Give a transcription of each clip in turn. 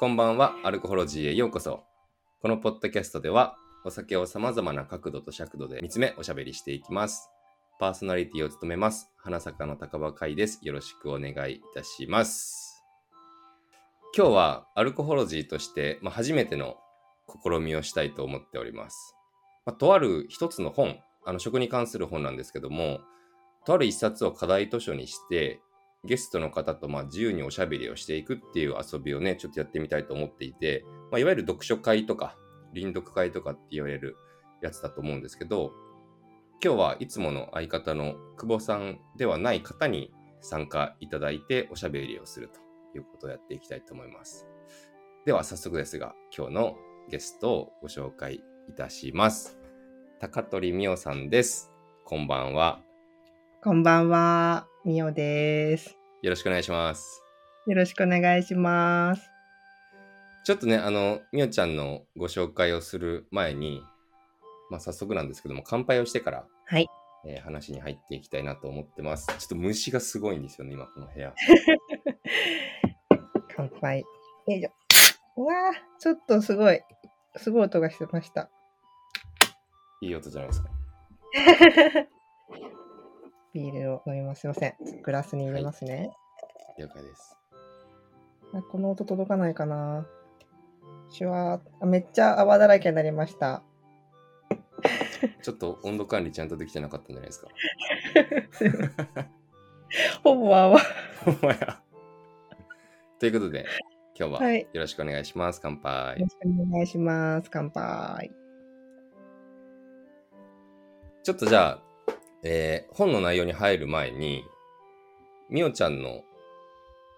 こんばんは、アルコホロジーへようこそ。このポッドキャストでは、お酒を様々な角度と尺度で見つめおしゃべりしていきます。パーソナリティを務めます、花坂の高場海です。よろしくお願いいたします。今日はアルコホロジーとして、まあ、初めての試みをしたいと思っております。まあ、とある一つの本、あの食に関する本なんですけども、とある一冊を課題図書にして、ゲストの方とま自由におしゃべりをしていくっていう遊びをね、ちょっとやってみたいと思っていて、まあ、いわゆる読書会とか、臨読会とかって言われるやつだと思うんですけど、今日はいつもの相方の久保さんではない方に参加いただいておしゃべりをするということをやっていきたいと思います。では早速ですが、今日のゲストをご紹介いたします。高取美代さんです。こんばんは。こんばんは、みおです。よろしくお願いします。よろしくお願いします。ちょっとね、あの、みおちゃんのご紹介をする前に、まあ、早速なんですけども、乾杯をしてから、はい。えー話に入っていきたいなと思ってます。ちょっと虫がすごいんですよね、今、この部屋。乾杯。よいしょ。うわーちょっとすごい、すごい音がしてました。いい音じゃないですか。ビールを飲みます。すいません。グラスに入れますね。了解です。あこの音届かないかなシュワーあめっちゃ泡だらけになりました。ちょっと温度管理ちゃんとできてなかったんじゃないですか。ほぼ泡。ほんまや。ということで、今日ははいよろしくお願いします。乾杯よ。ろしくお願いします。乾杯。ちょっとじゃあ、えー本の内容に入る前に、みおちゃんの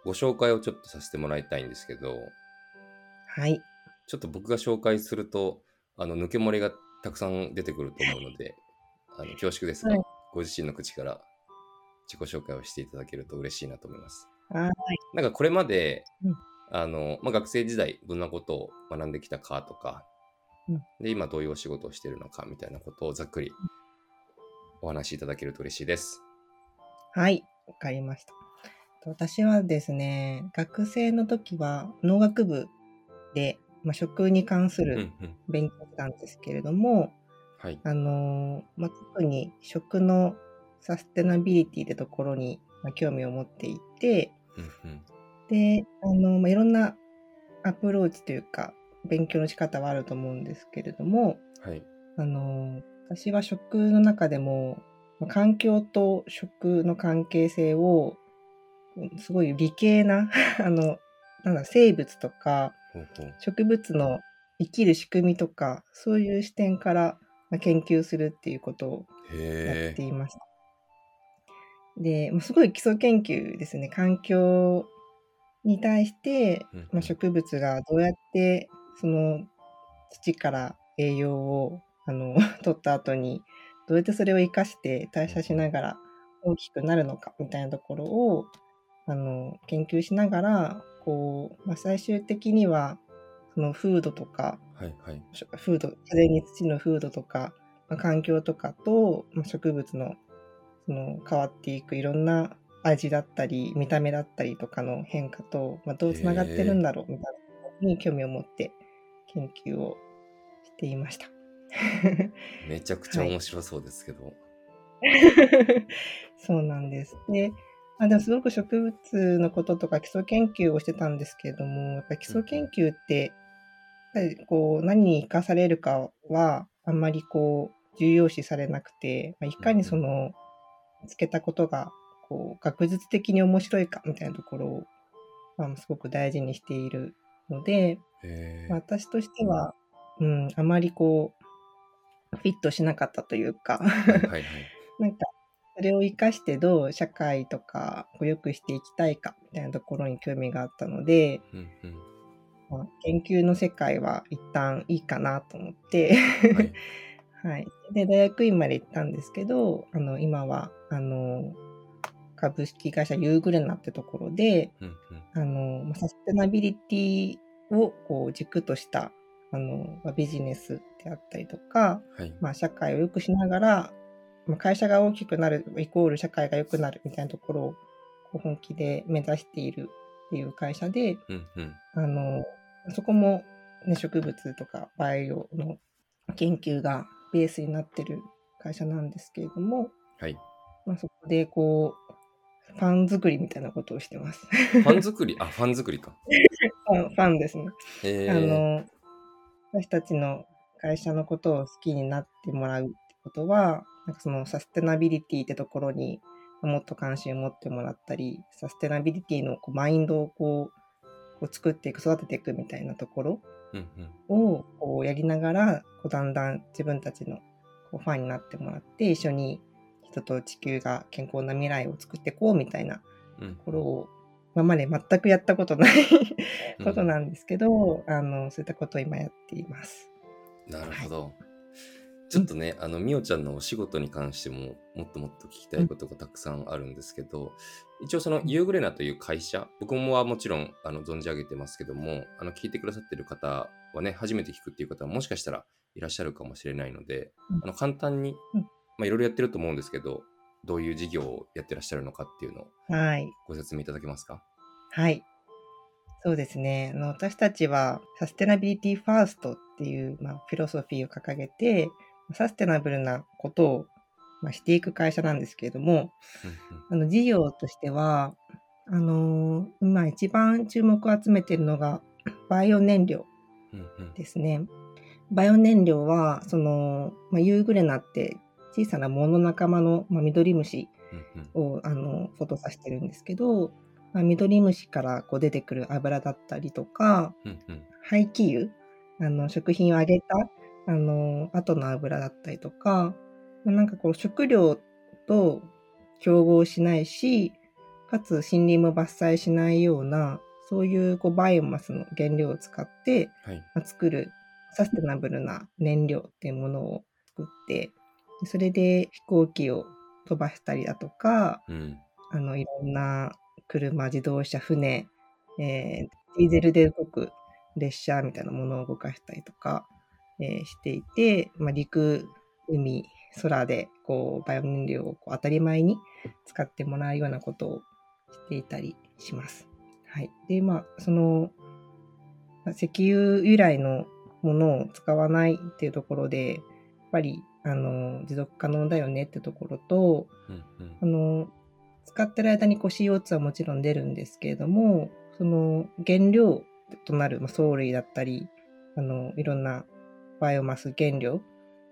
ご紹介をちょっとさせてもらいたいんですけど、はい。ちょっと僕が紹介すると、あの、抜け漏れがたくさん出てくると思うので、あの恐縮ですが、はいご自身の口から自己紹介をしていただけると嬉しいなと思います。はい。なんかこれまで、うんあの、まあ、学生時代どんなことを学んできたかとか、うんで、今どういうお仕事をしているのかみたいなことをざっくりお話しいただけると嬉しいです。はい、わかりました。私はですね、学生の時は農学部で、まあ、食に関するん。勉強したんですけれども、はい。あのーまあ、特に食のサステナビリティってところに、まあ、興味を持っていて、うんうん。で、あのまあ、いろんなアプローチというか、勉強の仕方はあると思うんですけれども、はい。あの私は食の中でもまあ環境と食の関係性をうんすごい理系な あのなんだ生物とか。植物の生きる仕組みとかそういう視点からまあ研究するっていうことをやへっていました。で、まあすごい基礎研究ですね。環境に対して、まあ、植物がどうやってその土から栄養をあの 取った後にどうやってそれを生かして代謝しながら大きくなるのかみたいなところをあの研究しながらこう、まあ、最終的にはその風土とかはいはい。風土風に土の風土とか、まあ、環境とかと、まあ、植物のその変わっていくいろんな味だったり見た目だったりとかの変化と、まあ、どうつながってるんだろうみたいなに興味を持って研究をしていました。めちゃくちゃ面白そうですけど。そうなんです。で、まあ、でもすごく植物のこととか基礎研究をしてたんですけれども、やっぱり基礎研究って、やっぱりこう何に生かされるかはあんまりこう重要視されなくて、まあ、いかにその見つけたことがこう学術的に面白いかみたいなところを、まあ、すごく大事にしているので、へまあ私としては、うん、あまりこうフィットしなかったというか、はいはいはい。なんか、それを活かしてどう社会とかを良くしていきたいかみたいなところに興味があったので、うんうん。まあ、研究の世界は一旦いいかなと思って、はい。はい。で、大学院まで行ったんですけど、あの、今は、あの、株式会社ユーグレナってところで、うんうん。あの、まあサステナビリティをこう軸としたあの、まあビジネスであったりとか、はい。まあ、社会を良くしながら、まあ、会社が大きくなるイコール社会が良くなるみたいなところをこう本気で目指しているっていう会社で、うんうん。あの、そこも、ね、植物とかバイオの研究がベースになってる会社なんですけれども、はい。まあ、そこでこう、ファン作りみたいなことをしてます。ファン作り？あ、ファン作りか。ファンですね。えー、あの、私たちの会社のことを好きになってもらうってことは、なんかそのサステナビリティってところにもっと関心を持ってもらったり、サステナビリティのこうマインドをこうこう作っていく、育てていくみたいなところ。をこうやりながら、こうだんだん自分たちのこうファンになってもらって、一緒に人と地球が健康な未来を作っていこうみたいなうんところを今まで全くやったことないことなんですけど、あの、そういったことを今やっています。なるほど。ちょっとね、あの、みおちゃんのお仕事に関しても、もっともっと聞きたいことがたくさんあるんですけど、一応その、ユーグレナという会社、僕もはもちろん、あの、存じ上げてますけども、あの、聞いてくださってる方はね、初めて聞くっていう方はもしかしたらいらっしゃるかもしれないので、うんあの、簡単に、うんまあ、いろいろやってると思うんですけど、どういう事業をやってらっしゃるのかっていうのをはい。ご説明いただけますか？はい。そうですね。あの私たちは sustainability first っていう、まあ、フィロソフィーを掲げて、サステナブルなことを、まあ、していく会社なんですけれども、あの事業としては、あのー今一番注目を集めているのがバイオ燃料ですね。バイオ燃料は、その、まあ、ユーグレナって小さな藻の仲間の、まあ、ミドリムシをあのフォトさしてるんですけど、まあ、ミドリムシからこう出てくる油だったりとかうんうん廃棄油あの食品を揚げたあの後の油だったりとか、まあなんかこう食料と競合しないしかつ森林も伐採しないようなそういうこうバイオマスの原料を使って、はい。まあ作るサステナブルな燃料っていうものを作ってでそれで飛行機を飛ばしたりだとかうん。あのいろんな車自動車船、えーディーゼルで動く列車みたいなものを動かしたりとか、えーしていて、まあ、陸海空でこうバイオ燃料をこう当たり前に使ってもらうようなことをしていたりします。はい、でまあそのまあ石油由来のものを使わないっていうところでやっぱりあの持続可能だよねってところとうんうん。あの使ってる間にこう CO2 はもちろん出るんですけれどもその原料となるまあ藻類だったりあのいろんなバイオマス原料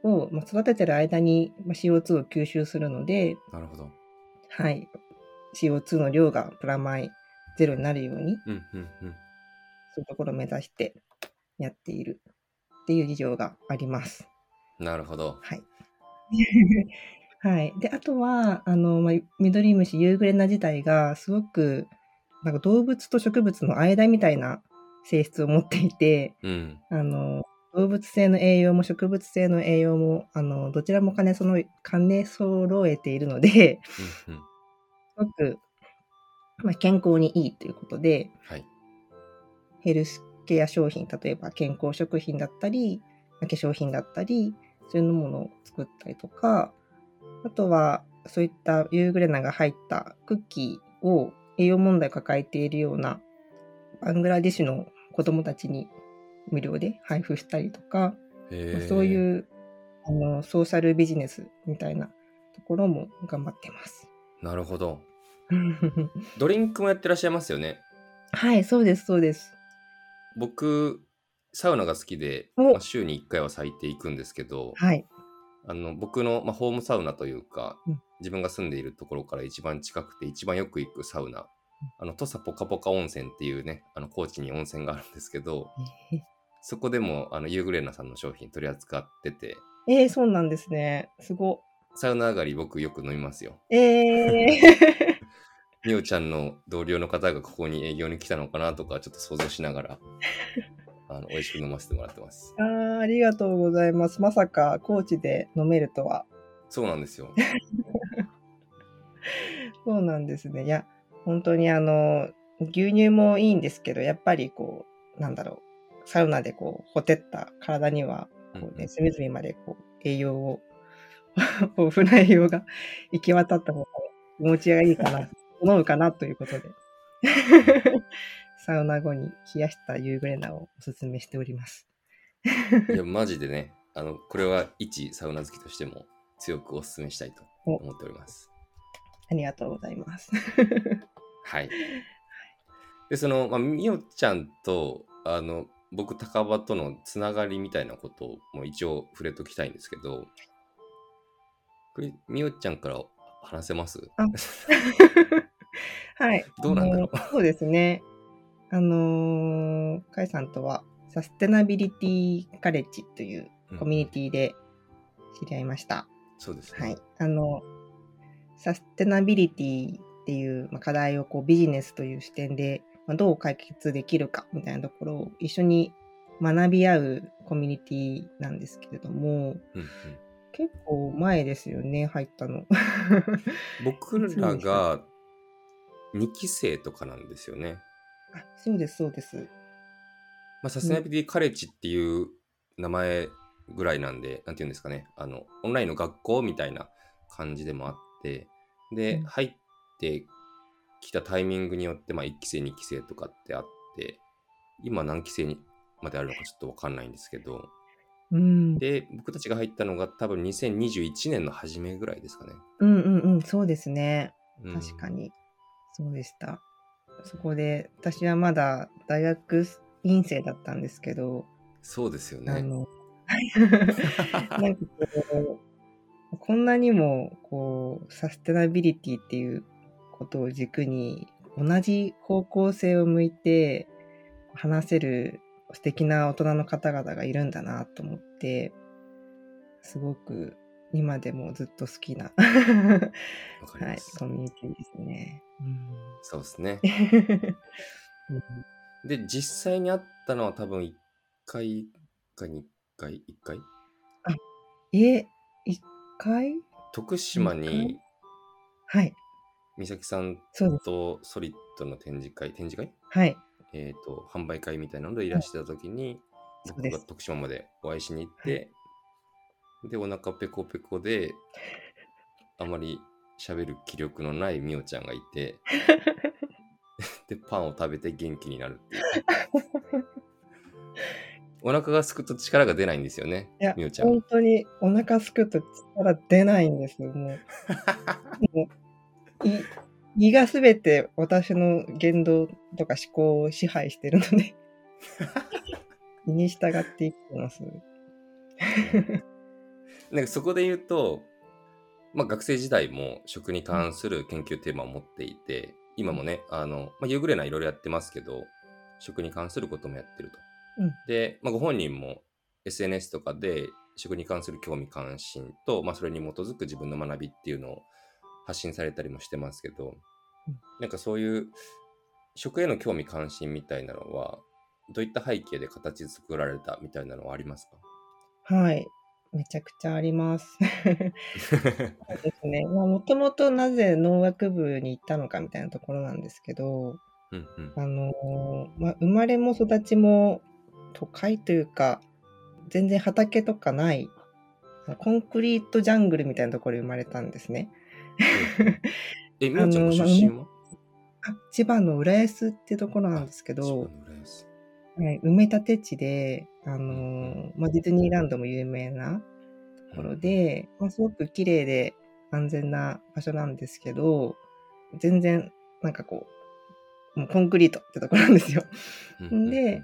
をまあ育ててる間にまあ CO2 を吸収するので、なるほど。はい、CO2 の量がプラマイゼロになるようにうんうんうん。そういうところを目指してやっているっていう事情があります。なるほど。はい。はい。で、あとは、あの、まあ、ミドリムシ、ユーグレナ自体が、すごく、なんか動物と植物の間みたいな性質を持っていて、うん。あの、動物性の栄養も植物性の栄養も、あの、どちらも兼ねその兼ね揃えているので、うんうん。すごく、まあ、健康にいいということで、はい。ヘルスケア商品、例えば健康食品だったり、まあ化粧品だったり、そういうものを作ったりとか、あとはそういったユーグレナが入ったクッキーを栄養問題を抱えているようなバングラデシュの子供たちに無料で配布したりとか、へーそういうあのソーシャルビジネスみたいなところも頑張ってます。なるほど。ドリンクもやってらっしゃいますよね？はい、そうです、そうです。僕、サウナが好きで、おまあ週に1回は咲いていくんですけど、はい。あの僕の、まあ、ホームサウナというか、うん。自分が住んでいるところから一番近くて一番よく行くサウナ、あの土佐ポカポカ温泉っていうね、あの高知に温泉があるんですけど、そこでもあのユーグレナさんの商品取り扱ってて、えー、そうなんですね。すご。サウナ上がり僕よく飲みますよ。えー、みおちゃんの同僚の方がここに営業に来たのかなとかちょっと想像しながら、あの美味しく飲ませてもらってます。あーありがとうございます。まさか高知で飲めるとは。そうなんですよ。そうなんですね。いや、本当にあの、牛乳もいいんですけど、やっぱりこう、なんだろう、サウナでこう、ほてった体には、うんこうね、隅々までこう、栄養を、豊富な栄養が 行き渡った方が気持ちがいいかな、思うかなということで、サウナ後に冷やしたユーグレナをおすすめしております。いや、マジでね、あの、これは一サウナ好きとしても強くお勧めしたいと思っております。ありがとうございます。はい。で、その、まあ、みおちゃんと、あの、僕、高場とのつながりみたいなことも一応触れときたいんですけど、これ、みおちゃんから話せます？はい。どうなんだろう？そうですね。あのー、カイさんとは、サステナビリティカレッジというコミュニティで知り合いました。そうですね。はい。あの、サステナビリティっていうまあ課題をこうビジネスという視点で、まあ、どう解決できるかみたいなところを一緒に学び合うコミュニティなんですけれども、うんうん結構前ですよね、入ったの。僕らが2期生とかなんですよね。あそうです、そうです。まあ、サステナビリティカレッジっていう名前ぐらいなんで、なんていうんですかね、あの、オンラインの学校みたいな感じでもあって、で、うん入ってきたタイミングによって、まあ、1期生、2期生とかってあって、今何期生にまであるのかちょっとわかんないんですけど、うん。で、僕たちが入ったのが多分2021年の初めぐらいですかね。うんうんうん、そうですね。うん確かに。そうでした。そこで、私はまだ大学院生だったんですけど、そうですよね。あの、なんかこう、こんなにも、こう、サステナビリティっていうことを軸に、同じ方向性を向いて話せる素敵な大人の方々がいるんだなと思って、すごく今でもずっと好きな、はい。コミュニティですね。そうですね。うん。で、実際に会ったのは多分1回か2回 ?1 回？え、一回？徳島二にはい、美咲さん。とソリッドの展示会、展示会？はい、えっ、と、販売会みたいなのでいらしてた時に、僕そうです。が徳島までお会いしに行って、で、お腹ペコペコで、あまり喋る気力のないみおちゃんがいて、で、パンを食べて元気になるっていう。お腹がすくと力が出ないんですよねみおちゃん。本当にお腹すくと力出ないんですよ、もう。もうい胃がすべて私の言動とか思考を支配してるので、胃に従っていってます。なんかそこで言うと、まあ、学生時代も食に関する研究テーマを持っていて、今もね、あの、まあ、夕暮れないろいろやってますけど、食に関することもやってると。うんで、まあ、ご本人も SNS とかで食に関する興味関心と、まあ、それに基づく自分の学びっていうのを発信されたりもしてますけど、うんなんかそういう食への興味関心みたいなのは、どういった背景で形作られたみたいなのはありますか？はい。めちゃくちゃあります。そうですね。まあ、もともとなぜ農学部に行ったのかみたいなところなんですけど、うんうんあのーまあ、生まれも育ちも都会というか、全然畑とかない、コンクリートジャングルみたいなところで生まれたんですね。え、みおちゃんご出身は？あ千葉の浦安っていうところなんですけど、はい、埋め立て地で、あのーまあ、ディズニーランドも有名なところで、まあ、すごく綺麗で安全な場所なんですけど、全然なんかこう、もうコンクリートってところなんですよ。うんで、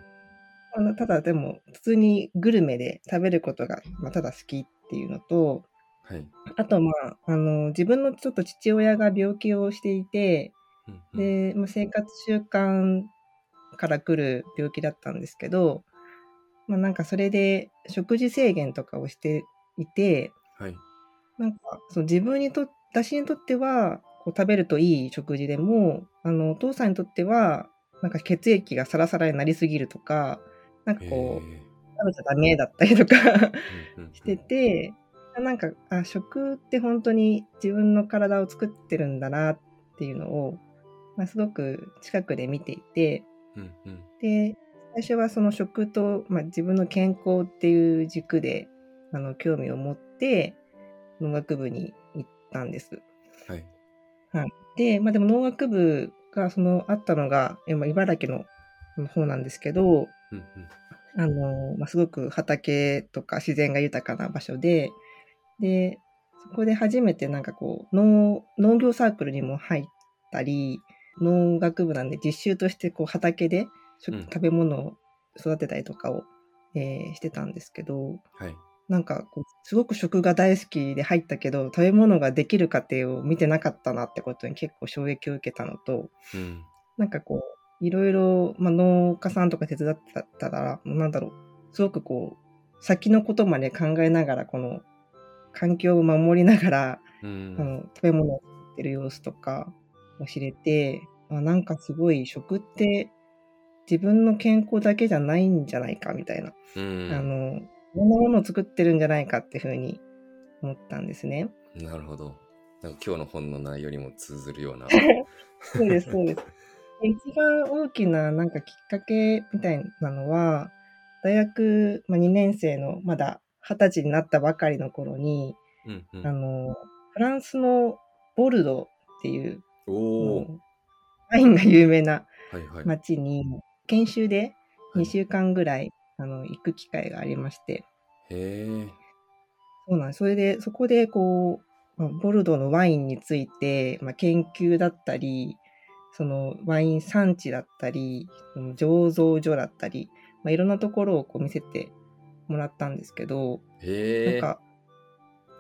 あのただでも普通にグルメで食べることが、まあ、ただ好きっていうのと、はい。あとまあ、あの、自分のちょっと父親が病気をしていて、で、まあ、生活習慣から来る病気だったんですけど、まあなんかそれで食事制限とかをしていて、はい。なんかそう自分にと私にとってはこう食べるといい食事でも、あのお父さんにとってはなんか血液がサラサラになりすぎるとか、なんかこう、へ食べちゃダメだったりとかしてて、なんかあ食って本当に自分の体を作ってるんだなっていうのを、まあ、すごく近くで見ていてうんうんで最初はその食と、まあ、自分の健康っていう軸であの興味を持って農学部に行ったんです。はい。で、まあ、でも農学部がそのあったのが、えまあ、茨城の方なんですけど、うんうん。あの、まあ、すごく畑とか自然が豊かな場所で、で、そこで初めてなんかこう、農、農業サークルにも入ったり、農学部なんで実習としてこう畑で食べ物を育てたりとかを、えーしてたんですけど、はい。なんかこう、すごく食が大好きで入ったけど、食べ物ができる過程を見てなかったなってことに結構衝撃を受けたのと、うん。なんかこう、いろいろ、まあ、農家さんとか手伝ってたら、なんだろう、すごくこう、先のことまで考えながら、この、環境を守りながら、うん。あの、食べ物を作ってる様子とかを知れて、あなんかすごい食って自分の健康だけじゃないんじゃないかみたいな、うん。あの、いろんなものを作ってるんじゃないかっていうふうに思ったんですね。なるほど。なんか今日の本の内容にも通ずるような。そうです、そうです。で一番大きななんかきっかけみたいなのは、大学、まあ、2年生のまだ二十歳になったばかりの頃に、うんうんあの、フランスのボルドーっていう、おお。ワインが有名なはいはい。町に研修ではい2週間ぐらい、あの行く機会がありまして、へえ。そうなんです。それで、そこでこう、まあボルドーのワインについて、まあ、研究だったり、そのワイン産地だったり、その醸造所だったり、まあ、いろんなところをこう見せてもらったんですけど、へえ。なんか、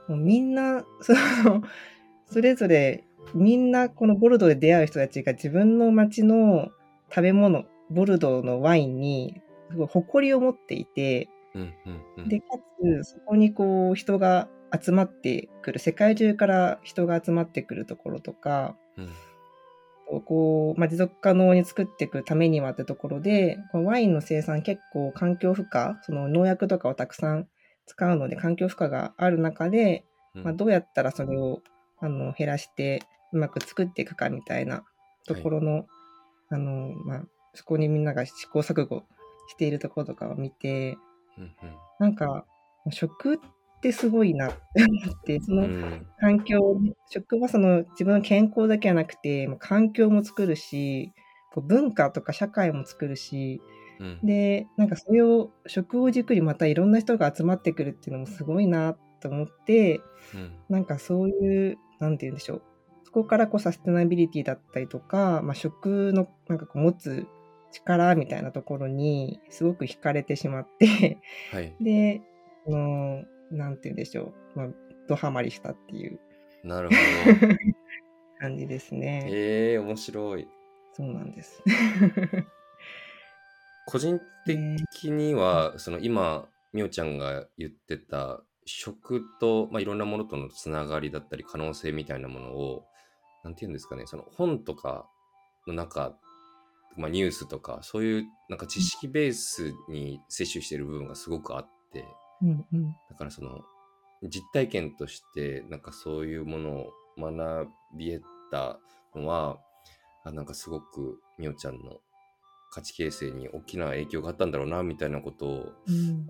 もうみんな、その、それぞれ、みんなこのボルドーで出会う人たちが自分の町の食べ物、ボルドーのワインに、すごい誇りを持っていて、うんうんうん。で、かつ、そこにこう、人が集まってくる、世界中から人が集まってくるところとか、うんこう、まあ、持続可能に作っていくためにはってところで、このワインの生産結構環境負荷、その農薬とかをたくさん使うので環境負荷がある中で、うんまあ、どうやったらそれをあの減らしてうまく作っていくかみたいなところの、あの、まあ、そこにみんなが試行錯誤しているところとかを見て、うんなんか、食ってすごいなって思って、そのうん。うん環境をね、食はその自分の健康だけじゃなくて、環境も作るし、こう文化とか社会も作るし、うん。で、なんかそれを食を軸にまたいろんな人が集まってくるっていうのもすごいなと思って、うん。なんかそういう、なんて言うんでしょう。そこからこうサステナビリティだったりとか、まあ、食のなんかこう持つ力みたいなところにすごく惹かれてしまって、はい。で、あの、なんて言うんでしょう。まあ、ドハマりしたっていうなるほど。感じですね。へえ、面白い。そうなんです。個人的には、その今、みおちゃんが言ってた食と、まあ、いろんなものとのつながりだったり可能性みたいなものを、なんて言うんですかね、その本とかの中、まあ、ニュースとか、そういうなんか知識ベースに摂取している部分がすごくあって、うんうん。だからその実体験としてなんかそういうものを学び得たのはあなんかすごくみおちゃんの価値形成に大きな影響があったんだろうなみたいなことをうん、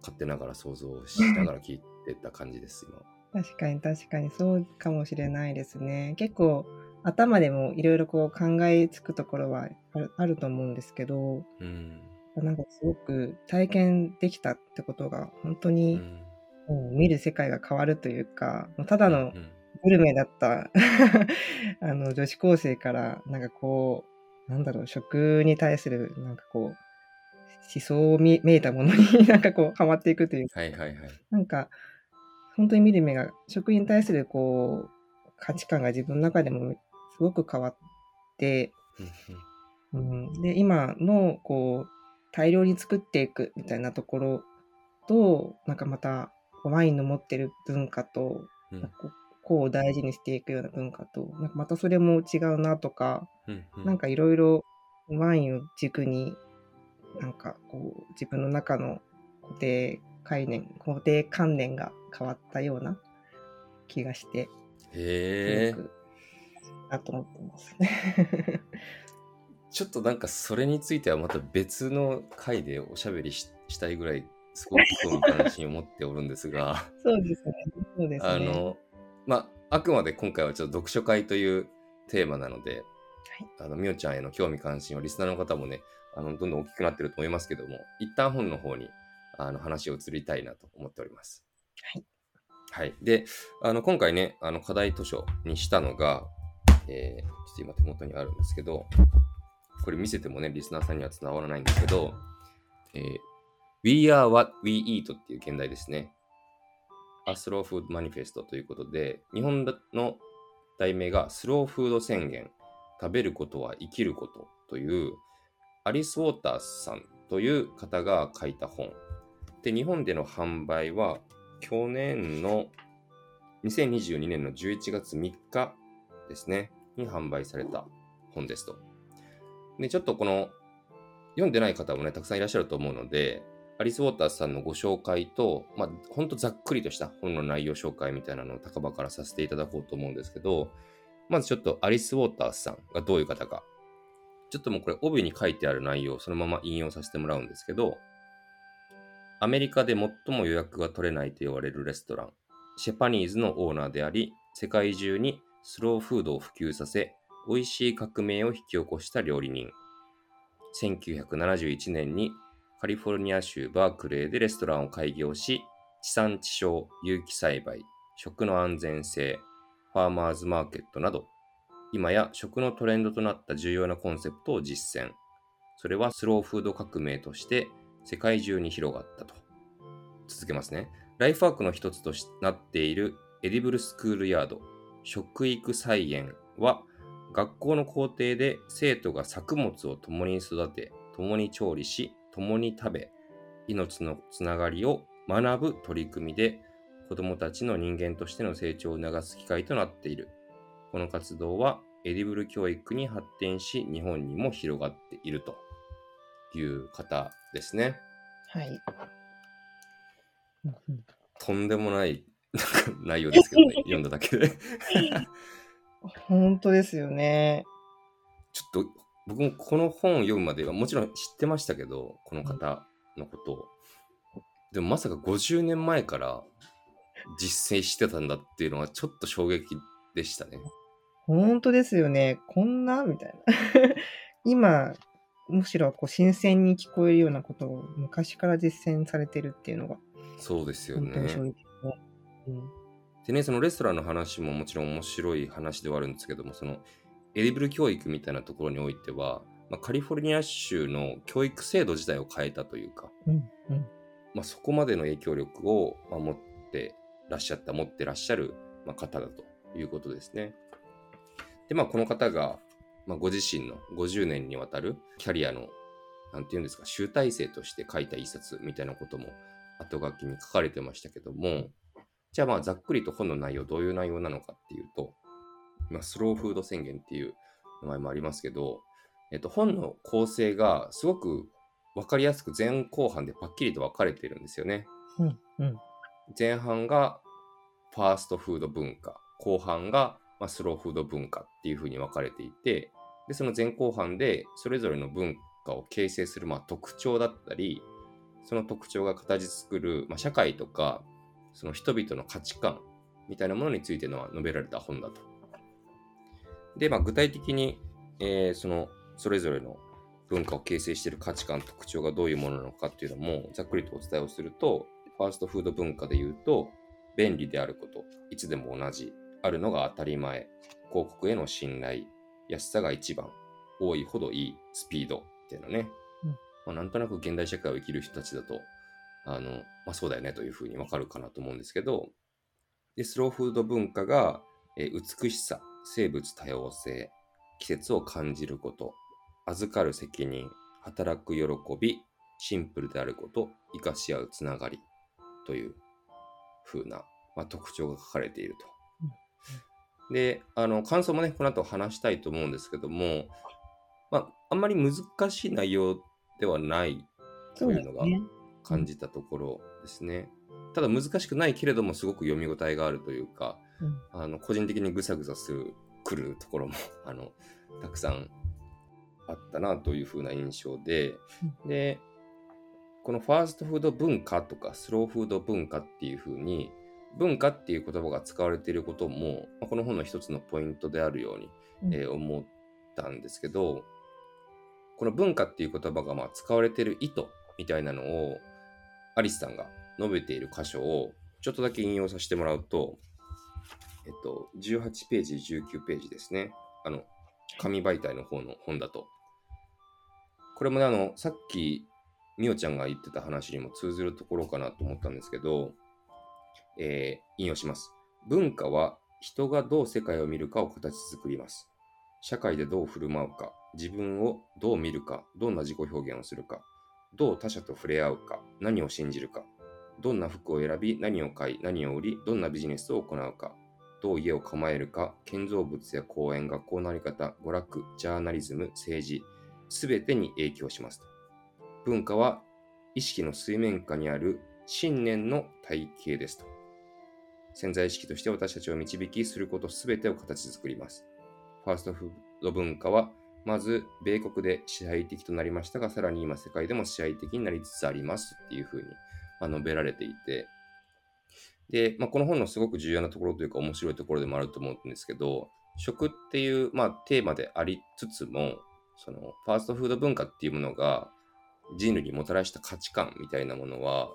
勝手ながら想像しながら聞いてた感じです今。確かに確かに。そうかもしれないですね。結構頭でもいろいろこう考えつくところはあるあると思うんですけど、うん。なんかすごく体験できたってことが本当うに、う見る世界が変わるというか、もうただのうんグルメだった あの女子高生からなんかこうなんだろう食に対するなんかこう思想を見めいたものになんかこうハマっていくというか。はいはいはい。なんか本当に見る目が食に対するこう価値観が自分の中でもすごく変わって、うん。うん、で今のこう大量に作っていくみたいなところとなんかまたワインの持ってる文化とうん。こうこう大事にしていくような文化となんかまたそれも違うなとか、うんうん。なんかいろいろワインを軸になんかこう自分の中の固定概念固定観念が変わったような気がしてへえなと思ってますね。ちょっとなんかそれについてはまた別の回でおしゃべりししたいぐらいすごく興味関心を持っておるんですが そうですね。そうですね。あのまああくまで今回はちょっと読書会というテーマなので、あのみおちゃんへの興味関心はリスナーの方もねあのどんどん大きくなってると思いますけども一旦本の方にあの話を移りたいなと思っております。はい。はい。で、あの今回ね、あの課題図書にしたのが、えーちょっと今手元にあるんですけど、これ見せてもね、リスナーさんには伝わらないんですけど、えー We are what we eat っていう現代ですね。A Slow Food Manifesto ということで、日本の題名がスローフード宣言、食べることは生きることという、アリス・ウォーターさんという方が書いた本。で、日本での販売は去年の2022年の11月3日ですね、に販売された本ですと。で、ちょっとこの、読んでない方もね、たくさんいらっしゃると思うので、アリス・ウォーターズさんのご紹介と、まあ、ほんとざっくりとした本の内容紹介みたいなのを高場からさせていただこうと思うんですけど、まずちょっとアリス・ウォーターズさんがどういう方か。ちょっともうこれ帯に書いてある内容をそのまま引用させてもらうんですけど、アメリカで最も予約が取れないと言われるレストラン、シェパニーズのオーナーであり、世界中にスローフードを普及させ、美味しい革命を引き起こした料理人。1971年にカリフォルニア州バークレーでレストランを開業し、地産地消、有機栽培、食の安全性、ファーマーズマーケットなど、今や食のトレンドとなった重要なコンセプトを実践。それはスローフード革命として世界中に広がったと。続けますね。ライフワークの一つとなっているエディブルスクールヤード、食育菜園は学校の校庭で生徒が作物を共に育て、共に調理し、共に食べ、命のつながりを学ぶ取り組みで、子供たちの人間としての成長を促す機会となっている。この活動はエディブル教育に発展し、日本にも広がっているという方ですね。はい。とんでもない 内容ですけどね、読んだだけで。本当ですよね。ちょっと僕もこの本を読むまではもちろん知ってましたけど、この方のことを。でもまさか50年前から実践してたんだっていうのはちょっと衝撃でしたね。本当ですよね。こんな？みたいな。今、むしろこう新鮮に聞こえるようなことを昔から実践されてるっていうのが、そうですよ本当に衝ね。撃ですね。うんでね、そのレストランの話ももちろん面白い話ではあるんですけども、そのエディブル教育みたいなところにおいては、まあ、カリフォルニア州の教育制度自体を変えたというか、うんうんまあ、そこまでの影響力を、まあ、持ってらっしゃった、持ってらっしゃる、まあ、方だということですね。で、まあ、この方が、まあ、ご自身の50年にわたるキャリアの、なんていうんですか、集大成として書いた一冊みたいなことも後書きに書かれてましたけども、じゃあまあざっくりと本の内容どういう内容なのかっていうと、まあ、スローフード宣言っていう名前もありますけど、えっと、本の構成がすごく分かりやすく前後半でパッキリと分かれているんですよね。うんうん前半がファーストフード文化、後半がまあスローフード文化っていう風に分かれていて、で、その前後半でそれぞれの文化を形成するまあ特徴だったり、その特徴が形作る、まあ、社会とか、その人々の価値観みたいなものについての述べられた本だと。で、まあ、具体的に、えーそのそれぞれの文化を形成している価値観、特徴がどういうものなのかっていうのもざっくりとお伝えをすると、ファーストフード文化で言うと、便利であること、いつでも同じ、あるのが当たり前、広告への信頼、安さが一番、多いほどいい、スピードっていうのね、うん。まあ、なんとなく現代社会を生きる人たちだと、あの、まあ、そうだよねというふうにわかるかなと思うんですけど、で、スローフード文化が、えー美しさ、生物多様性、季節を感じること、預かる責任、働く喜び、シンプルであること、生かし合うつながりという風な、まあ、特徴が書かれていると。で、あの、感想もね、この後話したいと思うんですけども、まあ、あんまり難しい内容ではないそうですね。感じたところですね。ただ難しくないけれどもすごく読み応えがあるというか、うんあの個人的にぐさぐさするくるところも あのたくさんあったなというふうな印象で、で、このファーストフード文化とかスローフード文化っていうふうに、文化っていう言葉が使われていることも、まあこの本の一つのポイントであるように、うんえー思ったんですけど、この文化っていう言葉がまあ使われている意図みたいなのを、アリスさんが述べている箇所をちょっとだけ引用させてもらうと、えっと、18ページ、19ページですね。あの、紙媒体の方の本だと。これもね、あの、さっき、みおちゃんが言ってた話にも通ずるところかなと思ったんですけど、えー引用します。文化は人がどう世界を見るかを形作ります。社会でどう振る舞うか、自分をどう見るか、どんな自己表現をするか、どう他者と触れ合うか、何を信じるか、どんな服を選び、何を買い、何を売り、どんなビジネスを行うか、どう家を構えるか、建造物や公園、学校のあり方、娯楽、ジャーナリズム、政治、すべてに影響しますと。文化は意識の水面下にある信念の体系ですと。潜在意識として私たちを導きすることすべてを形作ります。ファーストフード文化は、まず米国で支配的となりましたが、さらに今世界でも支配的になりつつありますっていうふうにまあ述べられていて、で、まあ、この本のすごく重要なところというか面白いところでもあると思うんですけど、食っていう、まあ、テーマでありつつも、そのファーストフード文化っていうものが人類にもたらした価値観みたいなものは、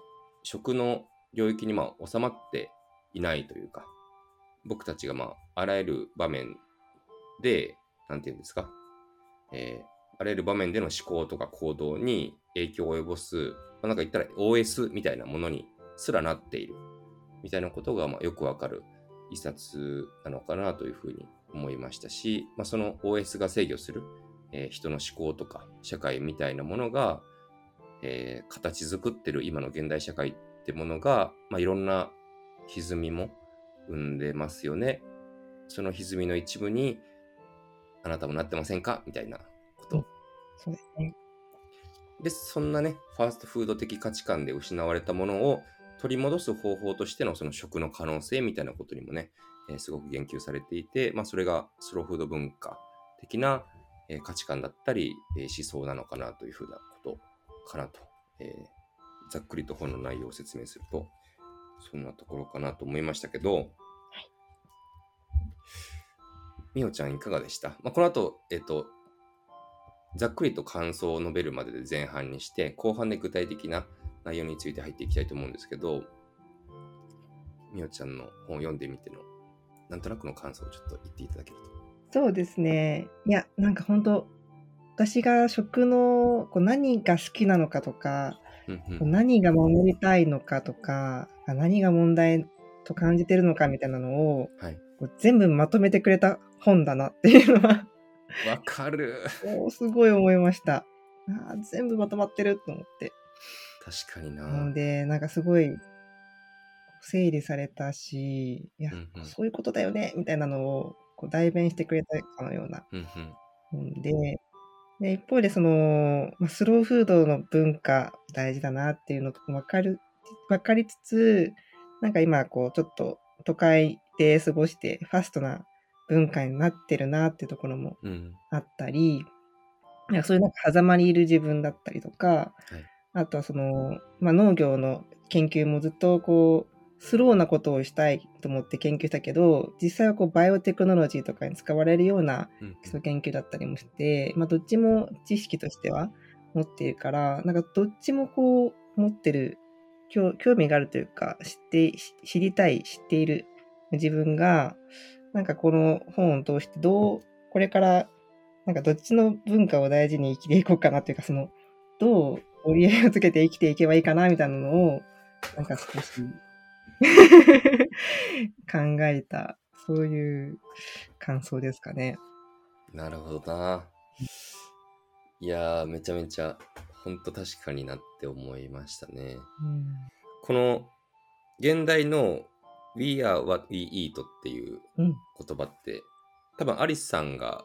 食の領域にまあ収まっていないというか、僕たちがまああらゆる場面で、なんていうんですか、えーあらゆる場面での思考とか行動に影響を及ぼす、まあ、なんか言ったら OS みたいなものにすらなっているみたいなことがまあよくわかる一冊なのかなというふうに思いましたし、まあ、その OS が制御する、えー人の思考とか社会みたいなものが、えー形作ってる今の現代社会ってものが、まあ、いろんな歪みも生んでますよね。その歪みの一部にあなたもなってませんか？みたいなことそうですね。で、そんなね、ファーストフード的価値観で失われたものを取り戻す方法としてのその食の可能性みたいなことにもね、えーすごく言及されていて、まあ、それがスローフード文化的な、えー価値観だったり、えー思想なのかなというふうなことかなと、えーざっくりと本の内容を説明すると、そんなところかなと思いましたけど、みおちゃんいかがでした、まあ、この後、えっ、と、ざっくりと感想を述べるまでで前半にして、後半で具体的な内容について入っていきたいと思うんですけど、みおちゃんの本を読んでみての、なんとなくの感想をちょっと言っていただけると。そうですね。いや、なんか本当私が食のこう何が好きなのかとか、何が守りたいのかとか、あ何が問題と感じてるのかみたいなのをはい。全部まとめてくれた本だなっていうのはわかる。すごい思いました。あー全部まとまってると思って。確かにな。なので、なんかすごい整理されたし、いや、うんうんそういうことだよねみたいなのをこう代弁してくれたかのようなうんうん本で、で一方でその、まあ、スローフードの文化大事だなっていうのと分かる分かりつつなんか今こうちょっと都会で過ごしてファストな文化になってるなっていうところもうん。あったりなんかそういうなんか狭間にいる自分だったりとか、はいあとはその、まあ、農業の研究もずっとこうスローなことをしたいと思って研究したけど実際はこうバイオテクノロジーとかに使われるようなうん基礎研究だったりもして、まあ、どっちも知識としては持っているからなんかどっちもこう持ってる興興味があるというか知ってし知りたい知っている自分がなんかこの本を通してどうこれからなんかどっちの文化を大事に生きていこうかなというかそのどう折り合いをつけて生きていけばいいかなみたいなのをなんか少し考えたそういう感想ですかね。なるほどな。いやー、めちゃめちゃ、ほんと確かになって思いましたね。うんこの、現代の We are what we eat っていううん言葉って、多分アリスさんが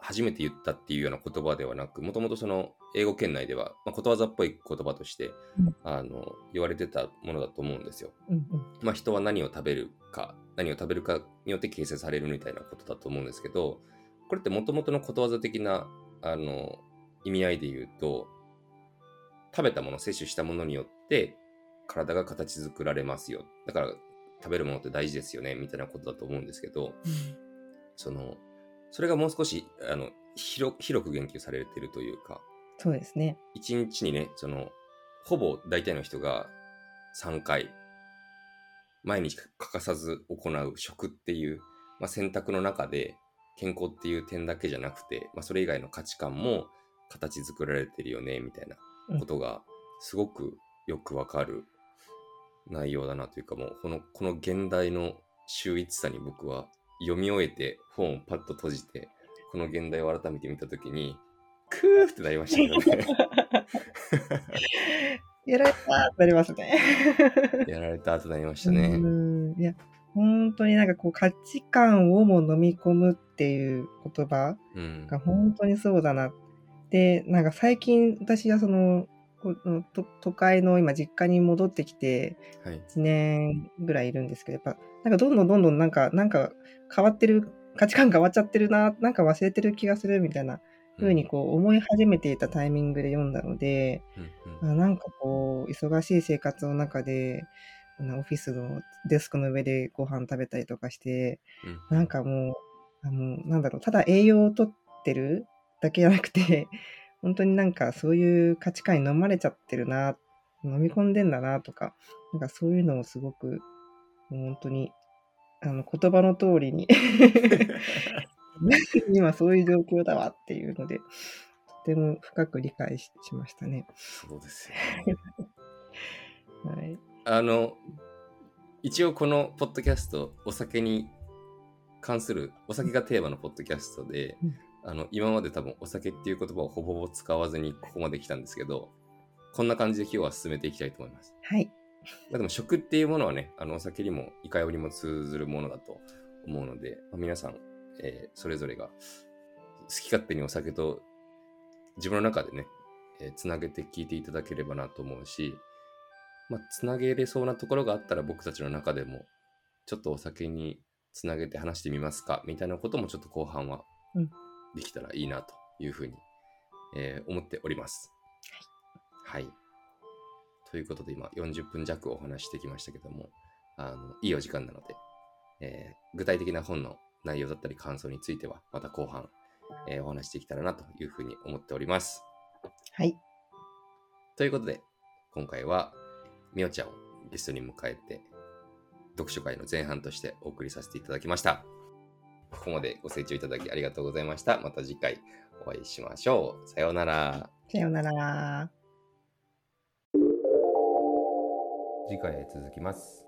初めて言ったっていうような言葉ではなく、もともとその英語圏内では、まあ、ことわざっぽい言葉として、うんあの言われてたものだと思うんですよ。うんうんまあ、人は何を食べるか、何を食べるかによって形成されるみたいなことだと思うんですけど、これってもともとのことわざ的なあの、意味合いで言うと、食べたもの、摂取したものによって、体が形作られますよ。だから、食べるものって大事ですよね、みたいなことだと思うんですけど、その、それがもう少し、あの、広広く言及されているというか、そうですね。一日にね、その、ほぼ大体の人が3回、毎日欠かさず行う食っていう、まあ、選択の中で、健康っていう点だけじゃなくて、まあ、それ以外の価値観も形作られてるよね、みたいなことが、すごくよくわかる内容だなというか、もう、この、この現代の秀逸さに僕は読み終えて、本をパッと閉じて、この現代を改めて見たときに、クーってなりましたよね。やられたってなりますね。やられた後になりましたね。うんいや、本当になんかこう価値観をも飲み込むっていう言葉うん。が本当にそうだな。で、なんか最近私はその、この都都会の今実家に戻ってきてはい。1年ぐらいいるんですけど、やっぱなんかどんどんどんどんなんか、なんか変わってる、価値観変わっちゃってるな、なんか忘れてる気がするみたいな風にこう思い始めていたタイミングで読んだので、あなんかこう、忙しい生活の中で、オフィスのデスクの上でご飯食べたりとかして、うんなんかもう、あの、なんだろう、ただ栄養をとってるだけじゃなくて、本当になんかそういう価値観に飲まれちゃってるな、飲み込んでんだなとか、なんかそういうのをすごく、もう本当に、あの、言葉の通りに、今そういう状況だわっていうので、とても深く理解ししましたね。そうですよ、ね。はい。あの、一応このポッドキャスト、お酒に関する、お酒がテーマのポッドキャストで、うんあの、今まで多分お酒っていう言葉をほぼほぼ使わずにここまで来たんですけど、こんな感じで今日は進めていきたいと思います。はい。まあでも食っていうものはね、あのお酒にもいかようにも通ずるものだと思うので、まあ皆さん、えーそれぞれが好き勝手にお酒と自分の中でね、えーつなげて聞いていただければなと思うし、まあ、つなげれそうなところがあったら僕たちの中でも、ちょっとお酒につなげて話してみますかみたいなこともちょっと後半はうんできたらいいなというふうに、えー思っております。はい。ということで今40分弱お話ししてきましたけども、あのいいお時間なので、えー具体的な本の内容だったり感想についてはまた後半、えーお話しできたらなというふうに思っております。はい。ということで、今回はみおちゃんをゲストに迎えて、読書会の前半としてお送りさせていただきました。ここまでご清聴いただきありがとうございました。また次回お会いしましょう。さようなら。さようなら。次回へ続きます。